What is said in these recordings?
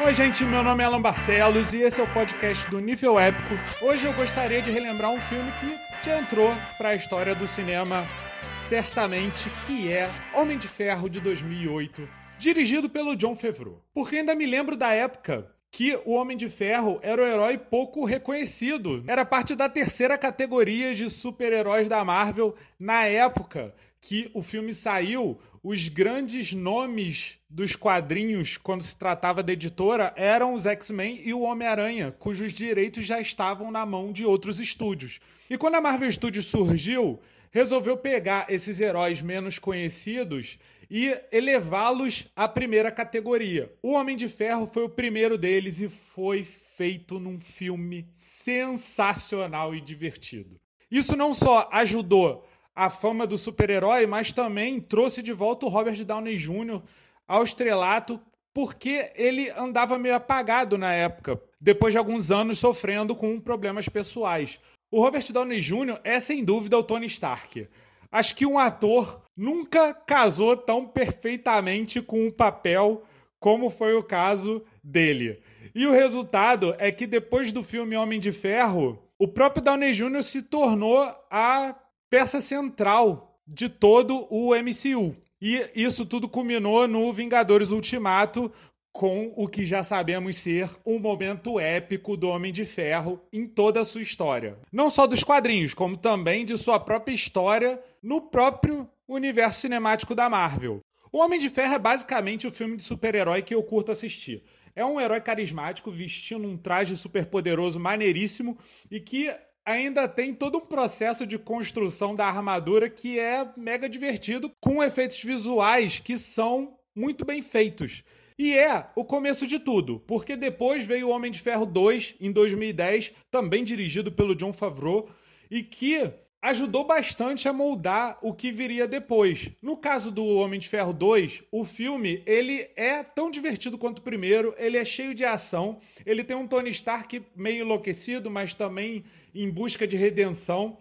Oi, gente, meu nome é Alan Barcelos e esse é o podcast do Nível Épico. Hoje eu gostaria de relembrar um filme que já entrou para a história do cinema, certamente, que é Homem de Ferro de 2008, dirigido pelo John Favreau. Porque ainda me lembro da época que o Homem de Ferro era o herói pouco reconhecido. Era parte da terceira categoria de super-heróis da Marvel na época que o filme saiu. Os grandes nomes dos quadrinhos, quando se tratava da editora, eram os X-Men e o Homem-Aranha, cujos direitos já estavam na mão de outros estúdios. E quando a Marvel Studios surgiu, resolveu pegar esses heróis menos conhecidos e elevá-los à primeira categoria. O Homem de Ferro foi o primeiro deles e foi feito num filme sensacional e divertido. Isso não só ajudou a fama do super-herói, mas também trouxe de volta o Robert Downey Jr. ao estrelato, porque ele andava meio apagado na época, depois de alguns anos sofrendo com problemas pessoais. O Robert Downey Jr. é sem dúvida o Tony Stark. Acho que um ator nunca casou tão perfeitamente com o papel como foi o caso dele. E o resultado é que depois do filme Homem de Ferro, o próprio Downey Jr. se tornou a peça central de todo o MCU. E isso tudo culminou no Vingadores Ultimato, com o que já sabemos ser um momento épico do Homem de Ferro em toda a sua história. Não só dos quadrinhos, como também de sua própria história no próprio universo cinemático da Marvel. O Homem de Ferro é basicamente o filme de super-herói que eu curto assistir. É um herói carismático vestindo um traje superpoderoso maneiríssimo e que ainda tem todo um processo de construção da armadura que é mega divertido, com efeitos visuais que são muito bem feitos. E é o começo de tudo, porque depois veio o Homem de Ferro 2 em 2010, também dirigido pelo John Favreau, e que ajudou bastante a moldar o que viria depois. No caso do Homem de Ferro 2, o filme ele é tão divertido quanto o primeiro, ele é cheio de ação, ele tem um Tony Stark meio enlouquecido, mas também em busca de redenção.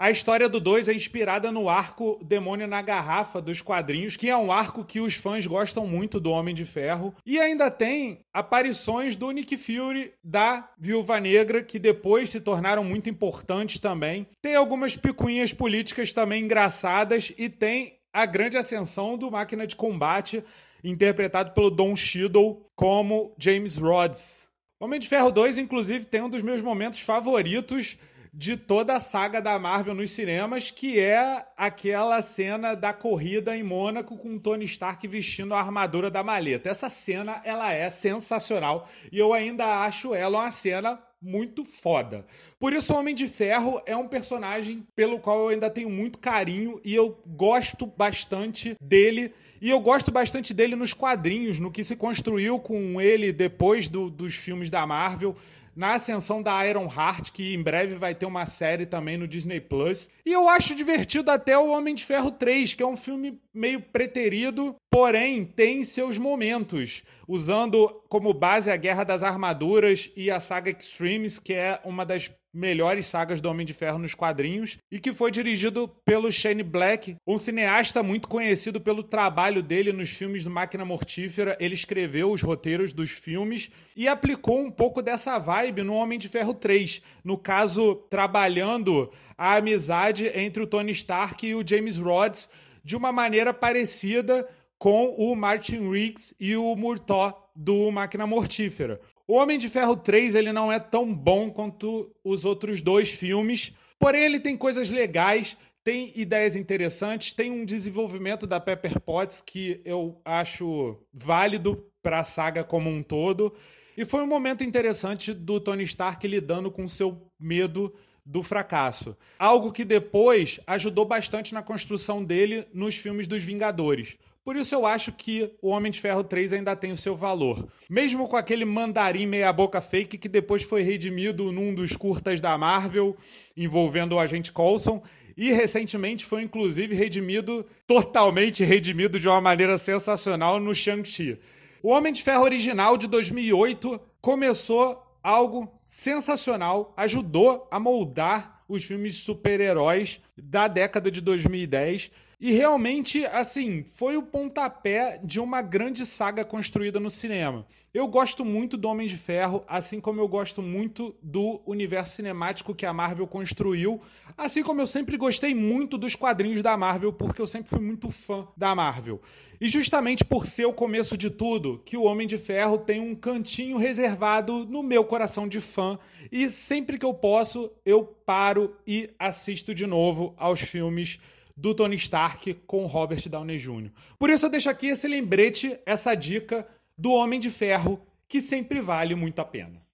A história do 2 é inspirada no arco Demônio na Garrafa dos quadrinhos, que é um arco que os fãs gostam muito do Homem de Ferro. E ainda tem aparições do Nick Fury, da Viúva Negra, que depois se tornaram muito importantes também. Tem algumas picuinhas políticas também engraçadas e tem a grande ascensão do Máquina de Combate, interpretado pelo Don Cheadle como James Rhodes. Homem de Ferro 2, inclusive, tem um dos meus momentos favoritos de toda a saga da Marvel nos cinemas, que é aquela cena da corrida em Mônaco com Tony Stark vestindo a armadura da maleta. Essa cena, ela é sensacional e eu ainda acho ela uma cena muito foda. Por isso, o Homem de Ferro é um personagem pelo qual eu ainda tenho muito carinho e eu gosto bastante dele. E eu gosto bastante dele nos quadrinhos, no que se construiu com ele depois do, dos filmes da Marvel na ascensão da Iron Heart, que em breve vai ter uma série também no Disney Plus. E eu acho divertido até o Homem de Ferro 3, que é um filme meio preterido, porém tem seus momentos, usando como base a Guerra das Armaduras e a saga Extremes, que é uma das melhores sagas do Homem de Ferro nos quadrinhos e que foi dirigido pelo Shane Black, um cineasta muito conhecido pelo trabalho dele nos filmes do Máquina Mortífera. Ele escreveu os roteiros dos filmes e aplicou um pouco dessa vibe no Homem de Ferro 3, no caso trabalhando a amizade entre o Tony Stark e o James Rhodes de uma maneira parecida com o Martin Riggs e o Murtaugh do Máquina Mortífera. O Homem de Ferro 3 ele não é tão bom quanto os outros dois filmes, porém ele tem coisas legais, tem ideias interessantes, tem um desenvolvimento da Pepper Potts que eu acho válido para a saga como um todo. E foi um momento interessante do Tony Stark lidando com seu medo do fracasso. Algo que depois ajudou bastante na construção dele nos filmes dos Vingadores. Por isso eu acho que o Homem de Ferro 3 ainda tem o seu valor. Mesmo com aquele mandarim meia-boca fake que depois foi redimido num dos curtas da Marvel, envolvendo o agente Coulson, e recentemente foi inclusive redimido, totalmente redimido de uma maneira sensacional no Shang-Chi. O Homem de Ferro original de 2008 começou algo sensacional, ajudou a moldar os filmes super-heróis da década de 2010 E realmente, assim, foi o pontapé de uma grande saga construída no cinema. Eu gosto muito do Homem de Ferro, assim como eu gosto muito do universo cinemático que a Marvel construiu, assim como eu sempre gostei muito dos quadrinhos da Marvel, porque eu sempre fui muito fã da Marvel. E justamente por ser o começo de tudo, que o Homem de Ferro tem um cantinho reservado no meu coração de fã, e sempre que eu posso, eu paro e assisto de novo aos filmes do Tony Stark com Robert Downey Jr. Por isso eu deixo aqui esse lembrete, essa dica do Homem de Ferro, que sempre vale muito a pena.